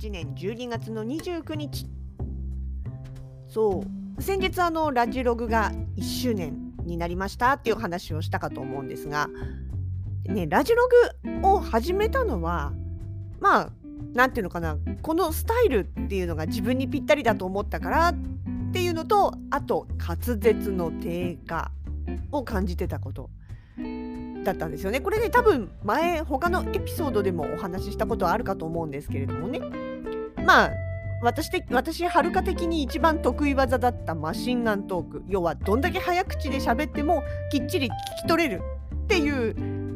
2021年12月の29日。そう。先日あのラジログが1周年になりましたっていう話をしたかと思うんですが、ね、ラジログを始めたのはまあなんていうのかなこのスタイルっていうのが自分にぴったりだと思ったからっていうのとあと滑舌の低下を感じてたこと。だったんですよね。これね多分前他のエピソードでもお話ししたことはあるかと思うんですけれどもね。まあ私的私はるか的に一番得意技だったマシンガントーク要はどんだけ早口で喋ってもきっちり聞き取れるっていう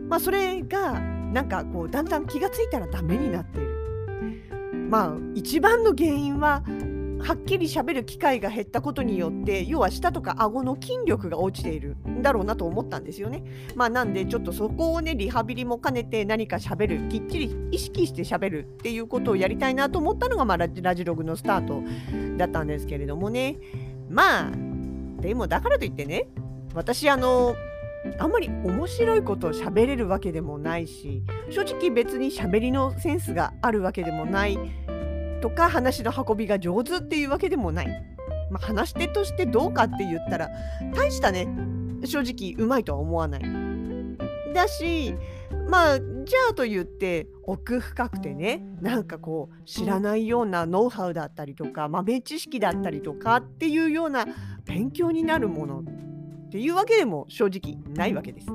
まあそれがなんかこうだんだん気がついたらダメになっている。まあ一番の原因ははっきり喋る機会が減ったことによって要は舌とか顎の筋力が落ちているんだろうなと思ったんですよね。まあなんでちょっとそこをねリハビリも兼ねて何か喋るきっちり意識して喋るっていうことをやりたいなと思ったのが、まあ、ラジログのスタートだったんですけれどもねまあでもだからといってね私あのあんまり面白いことを喋れるわけでもないし正直別に喋りのセンスがあるわけでもないとか話の運びが上手っていうわけでもない、まあ、話し手としてどうかって言ったら大したね正直うまいとは思わないだしまあじゃあと言って奥深くてねなんかこう知らないようなノウハウだったりとか豆知識だったりとかっていうような勉強になるものっていうわけでも正直ないわけです。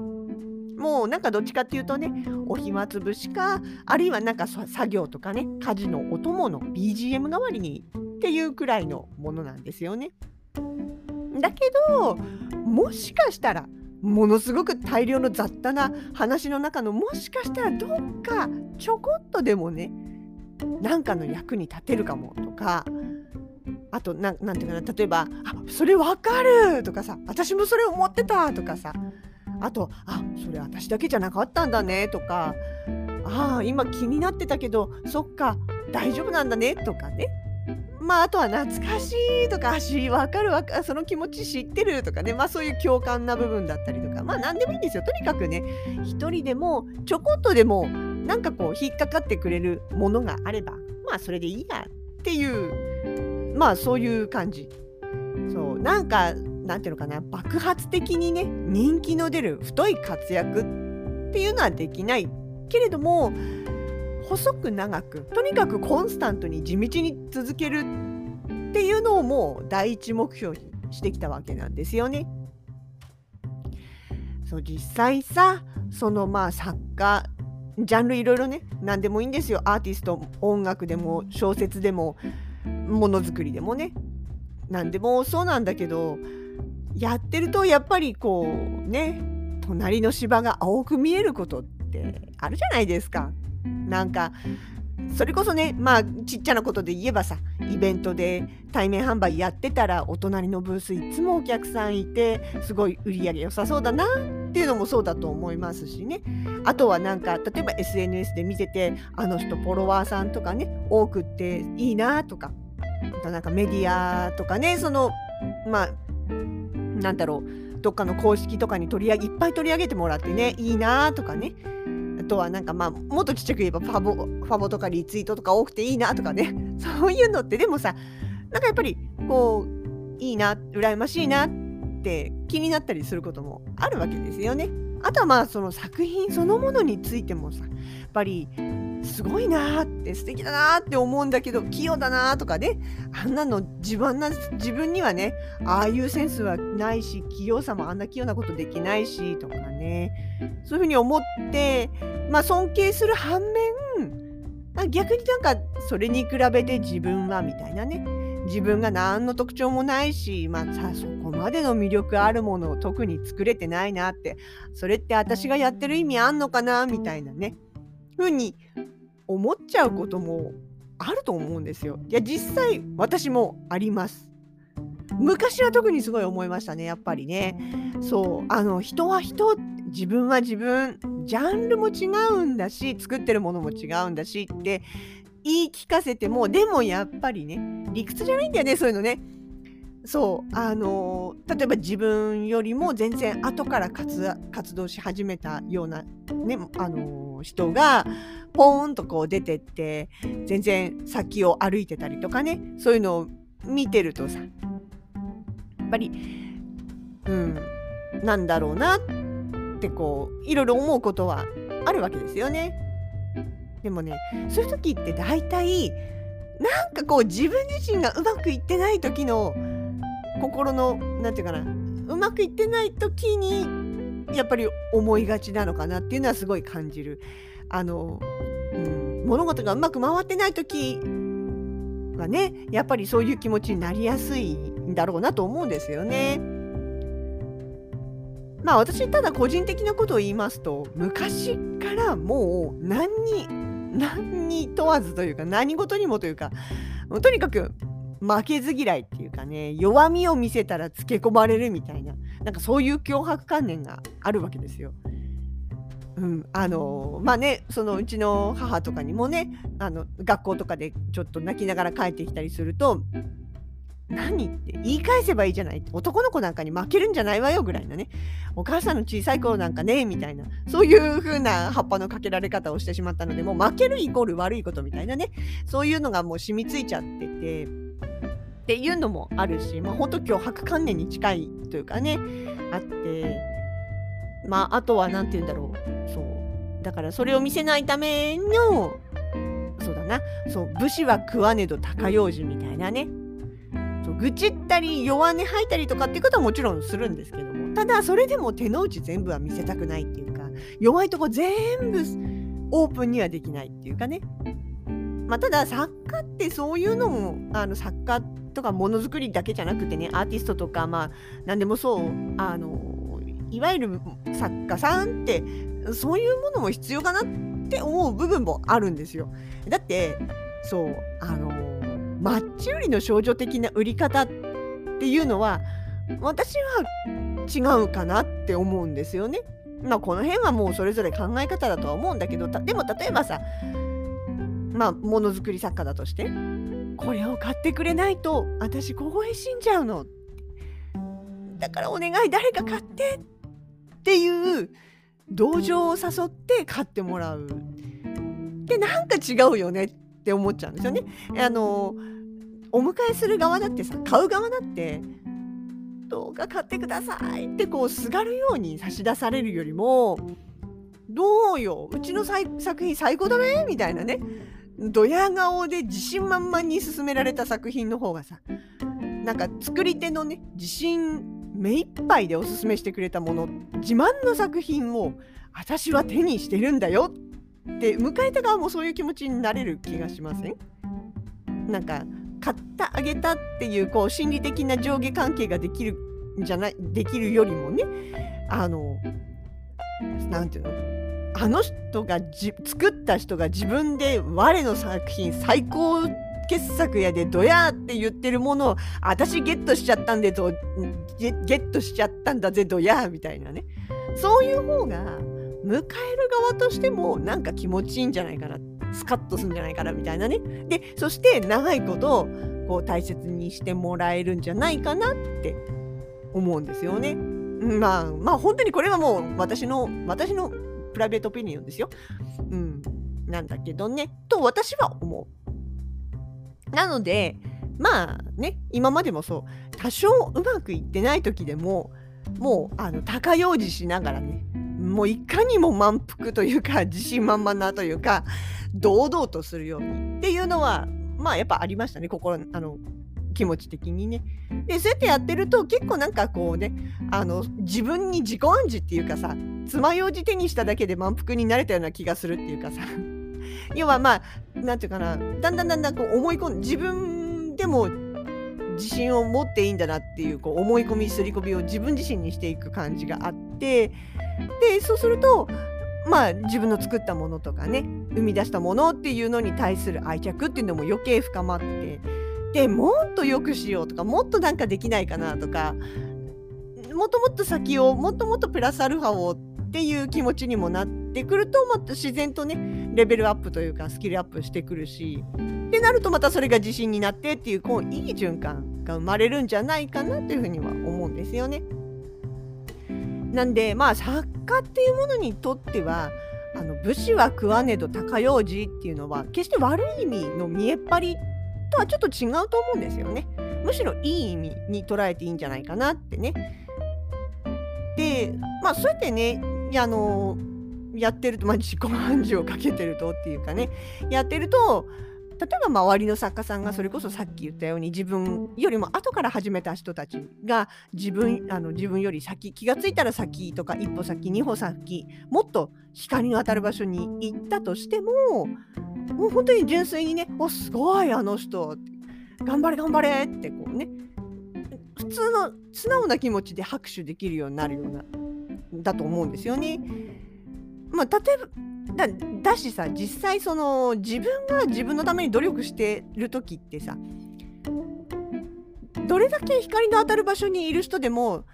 もうなんかどっちかっていうとねお暇つぶしかあるいはなんか作業とかね家事のお供の BGM 代わりにっていうくらいのものなんですよね。だけどもしかしたらものすごく大量の雑多な話の中のもしかしたらどっかちょこっとでもね何かの役に立てるかもとかあとなんなんていうかな例えば「あそれわかる!」とかさ「私もそれ思ってた!」とかさあと「あそれ私だけじゃなかったんだね」とか「ああ今気になってたけどそっか大丈夫なんだね」とかね。まああとは懐かしいとか「し分かるわかその気持ち知ってる」とかね。まあそういう共感な部分だったりとか。まあ何でもいいんですよ。とにかくね一人でもちょこっとでもなんかこう引っかかってくれるものがあればまあそれでいいやっていうまあそういう感じ。そうなんかなんていうのかな爆発的にね人気の出る太い活躍っていうのはできないけれども細く長くとにかくコンスタントに地道に続けるっていうのをもう第一目標にしてきたわけなんですよね。そう実際さそのまあ作家ジャンルいろいろね何でもいいんですよアーティスト音楽でも小説でもものづくりでもね何でもそうなんだけどやってるとやっぱりこうね隣の芝が青く見えることってあるじゃないですか。なんかそれこそねまあちっちゃなことで言えばさイベントで対面販売やってたらお隣のブースいつもお客さんいてすごい売り上げ良さそうだなっていうのもそうだと思いますしねあとはなんか例えば SNS で見ててあの人フォロワーさんとかね多くっていいなとかあとなんかメディアとかねそのまあなんだろうどっかの公式とかに取り上げいっぱい取り上げてもらってねいいなとかね。あとはなんかまあもっとちっちゃく言えばファボファボとかリツイートとか多くていいなとかね。そういうのってでもさなんかやっぱりこういいな羨ましいなって気になったりすることもあるわけですよね。あとはまあその作品そのものについてもさやっぱりすごいなーって素敵だなーって思うんだけど器用だなーとかねあんなの自分な自分にはねああいうセンスはないし器用さもあんな器用なことできないしとかね。そういうふうに思ってまあ尊敬する反面逆になんかそれに比べて自分はみたいなね。自分が何の特徴もないし、まあ、さそこまでの魅力あるものを特に作れてないなってそれって私がやってる意味あんのかなみたいなね。ふうに思っちゃうこともあると思うんですよ。いや実際私もあります。昔は特にすごい思いましたねやっぱりね。そうあの人は人自分は自分ジャンルも違うんだし作ってるものも違うんだしって言い聞かせてもでもやっぱりね理屈じゃないんだよねそういうのね。そうあの例えば自分よりも全然後から活動し始めたような、ねあの人がポーンとこう出てって全然先を歩いてたりとかねそういうのを見てるとさやっぱりうんなんだろうなってこういろいろ思うことはあるわけですよね。でもねそういう時って大体なんかこう自分自身がうまくいってない時の心の何て言うかなうまくいってない時にやっぱり思いがちなのかなっていうのはすごい感じる。あの、うん、物事がうまく回ってない時はねやっぱりそういう気持ちになりやすいんだろうなと思うんですよね。まあ私ただ個人的なことを言いますと昔からもう何に何に問わずというか何事にもというかとにかく負けず嫌いっていうかね弱みを見せたらつけ込まれるみたいななんかそういう脅迫観念があるわけですよ。うん、あのまあねそのうちの母とかにもねあの学校とかでちょっと泣きながら帰ってきたりすると何って言い返せばいいじゃない男の子なんかに負けるんじゃないわよぐらいなねお母さんの小さい頃なんかねみたいなそういう風な葉っぱのかけられ方をしてしまったのでもう負けるイコール悪いことみたいなねそういうのがもう染みついちゃっててっていうのもあるしまあ本当脅迫観念に近いというかねあってまああとは何て言うんだろう。そう。だからそれを見せないためのそうだな。そう武士は食わねど高用心みたいなね。そう愚痴ったり弱音吐いたりとかっていうことはもちろんするんですけども。ただそれでも手の内全部は見せたくないっていうか弱いとこ全部オープンにはできないっていうかね。まあ、ただ作家ってそういうのもあの作家とかものづくりだけじゃなくてねアーティストとかまあ何でもそうあのいわゆる作家さんってそういうものも必要かなって思う部分もあるんですよ。だってそうあのマッチ売りの少女的な売り方っていうのは私は違うかなって思うんですよね。まあこの辺はもうそれぞれ考え方だとは思うんだけどでも例えばさまあものづくり作家だとしてこれを買ってくれないと私凍え死んじゃうの。だからお願い誰か買ってっていう同情を誘って買ってもらう。でなんか違うよねって思っちゃうんですよね。あのお迎えする側だってさ買う側だってどうか買ってくださいってこうすがるように差し出されるよりもどうようちの作品最高だねみたいなね。ドヤ顔で自信満々に進められた作品の方がさなんか作り手のね自信目いっぱいでおすすめしてくれたもの自慢の作品を私は手にしてるんだよって迎えた側もそういう気持ちになれる気がしません？なんか買ってあげたっていうこう心理的な上下関係ができるんじゃないできるよりもねあの何て言うの？あの人がじ作った人が自分で我の作品最高傑作やでどやって言ってるものを私ゲットしちゃったんでとゲットしちゃったんだぜどやみたいなね。そういう方が迎える側としてもなんか気持ちいいんじゃないかな。スカッとするんじゃないかなみたいなね。でそして長いことこう大切にしてもらえるんじゃないかなって思うんですよね。まあまあ本当にこれはもう私の私のプライベートオピニオンですよ。うん。なんだけどね。と私は思う。なので、まあね、今までもそう、多少うまくいってない時でも、もう、あの、高用事しながらね、もういかにも満腹というか、自信満々なというか、堂々とするようにっていうのは、まあやっぱありましたね、心、あの、気持ち的にね。でそうやってやってると結構なんかこうねあの自分に自己暗示っていうかさ爪楊枝手にしただけで満腹になれたような気がするっていうかさ 要はまあ何て言うかなだんだんだんだんこう思い込ん自分でも自信を持っていいんだなっていうこう思い込みすり込みを自分自身にしていく感じがあってでそうするとまあ自分の作ったものとかね生み出したものっていうのに対する愛着っていうのも余計深まってでもっと良くしようとかもっとなんかできないかなとかもっともっと先をもっともっとプラスアルファをっていう気持ちにもなってくるとまた自然とねレベルアップというかスキルアップしてくるしってなるとまたそれが自信になってっていうこういい循環が生まれるんじゃないかなというふうには思うんですよね。なんでまあ作家っていうものにとってはあの武士は食わねど高用事っていうのは決して悪い意味の見えっ張りとはちょっと違うと思うんですよね。むしろいい意味に捉えていいんじゃないかなってね。でまあそうやってねあのやってると、まあ、自己暗示をかけてるとっていうかねやってると例えば周りの作家さんがそれこそさっき言ったように自分よりも後から始めた人たちが自分あの自分より先気がついたら先とか一歩先二歩先もっと光の当たる場所に行ったとしてももう本当に純粋にね「おすごいあの人」頑張れ頑張れってこうね普通の素直な気持ちで拍手できるようになるようなだと思うんですよね。まあ、例えばだしさ実際その自分が自分のために努力してる時ってさどれだけ光の当たる場所にいる人でも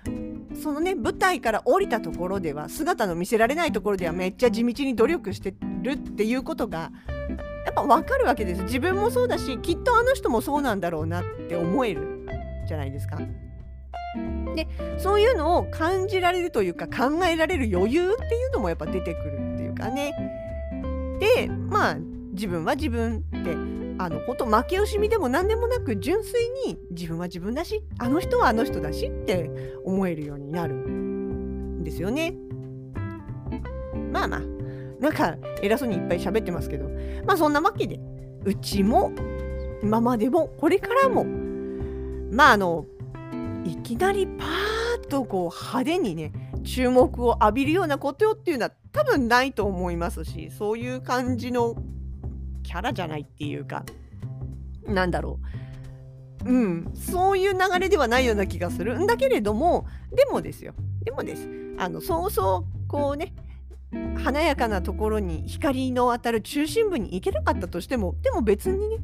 そのね舞台から降りたところでは姿の見せられないところではめっちゃ地道に努力してるっていうことがやっぱ分かるわけです自分もそうだしきっとあの人もそうなんだろうなって思えるじゃないですか。でそういうのを感じられるというか考えられる余裕っていうのもやっぱ出てくるっていうかね。でまあ自分は自分ってあの本当負け惜しみでも何でもなく純粋に自分は自分だしあの人はあの人だしって思えるようになるんですよね。まあまあなんか偉そうにいっぱい喋ってますけど。まあそんなわけでうちも今までもこれからもまああのいきなりパーッとこう派手にね注目を浴びるようなことっていうのは多分ないと思いますしそういう感じのキャラじゃないっていうかなんだろう。うんそういう流れではないような気がする。んだけれどもでもですよ。でもです。あのそうそうこうね華やかなところに光の当たる中心部に行けなかったとしてもでも別にね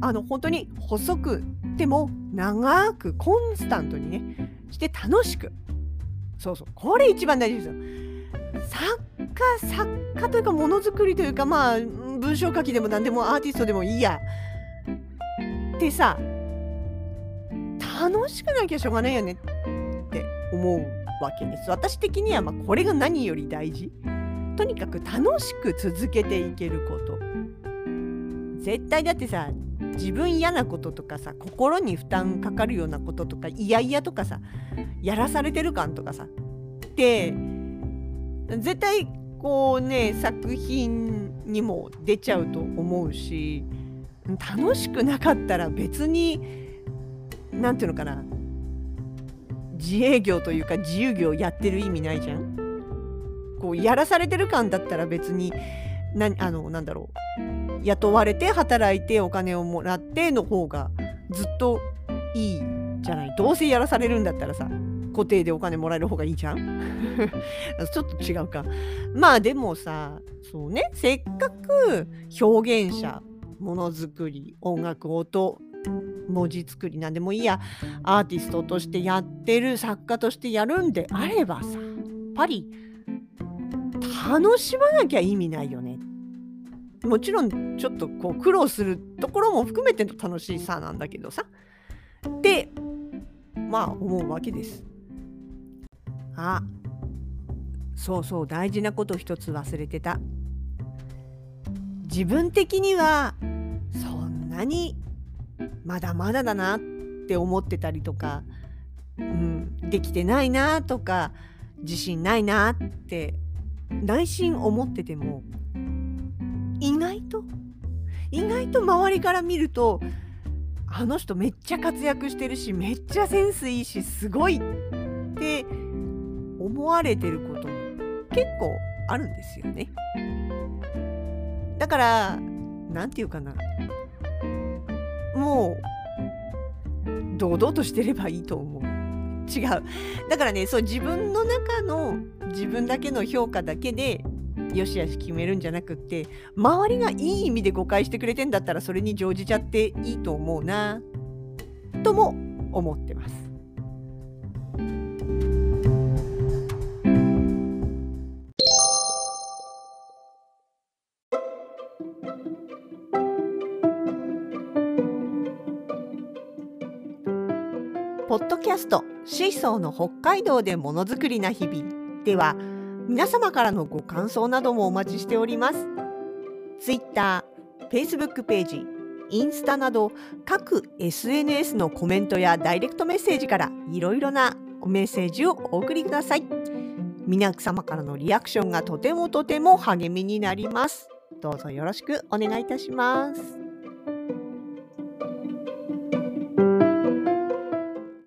あの本当に細くでも長くコンスタントにねして楽しくそうそうこれ一番大事ですよ。作家作家というかものづくりというかまあ文章書きでも何でもアーティストでもいいや。でさ楽しくなきゃしょうがないよねって思うわけです。私的にはまこれが何より大事。とにかく楽しく続けていけること。絶対だってさ自分嫌なこととかさ心に負担かかるようなこととか嫌々とかさやらされてる感とかさ。で絶対こうね作品にも出ちゃうと思うし楽しくなかったら別に何て言うのかな。自営業というか自由業やってる意味ないじゃん。こうやらされてる感だったら別になあのなんだろう。雇われて働いてお金をもらっての方がずっといいじゃない。どうせやらされるんだったらさ固定でお金もらえる方がいいじゃん。ちょっと違うか。まあでもさそうね。せっかく表現者ものづくり音楽音文字作りなんでもいいや。アーティストとしてやってる作家としてやるんであればさやっぱり楽しまなきゃ意味ないよね。もちろんちょっとこう苦労するところも含めての楽しさなんだけどさ。でまあ思うわけです。あそうそう大事なこと一つ忘れてた。自分的にはそんなにまだまだだなって思ってたりとか、うん、できてないなとか自信ないなって内心思ってても意外と意外と周りから見るとあの人めっちゃ活躍してるしめっちゃセンスいいしすごいって思われてることも結構あるんですよね。だから何て言うかなもう堂々としてればいいと思う。違う。だからねそう自分の中の自分だけの評価だけでよしあし決めるんじゃなくって周りがいい意味で誤解してくれてんだったらそれに乗じちゃっていいと思うなとも思ってます。ャストシーソーの北海道でものづくりな日々では皆様からのご感想などもお待ちしております。Twitter、Facebook ページ、インスタなど各 SNS のコメントやダイレクトメッセージからいろいろなメッセージをお送りください。皆様からのリアクションがとてもとても励みになります。どうぞよろしくお願いいたします。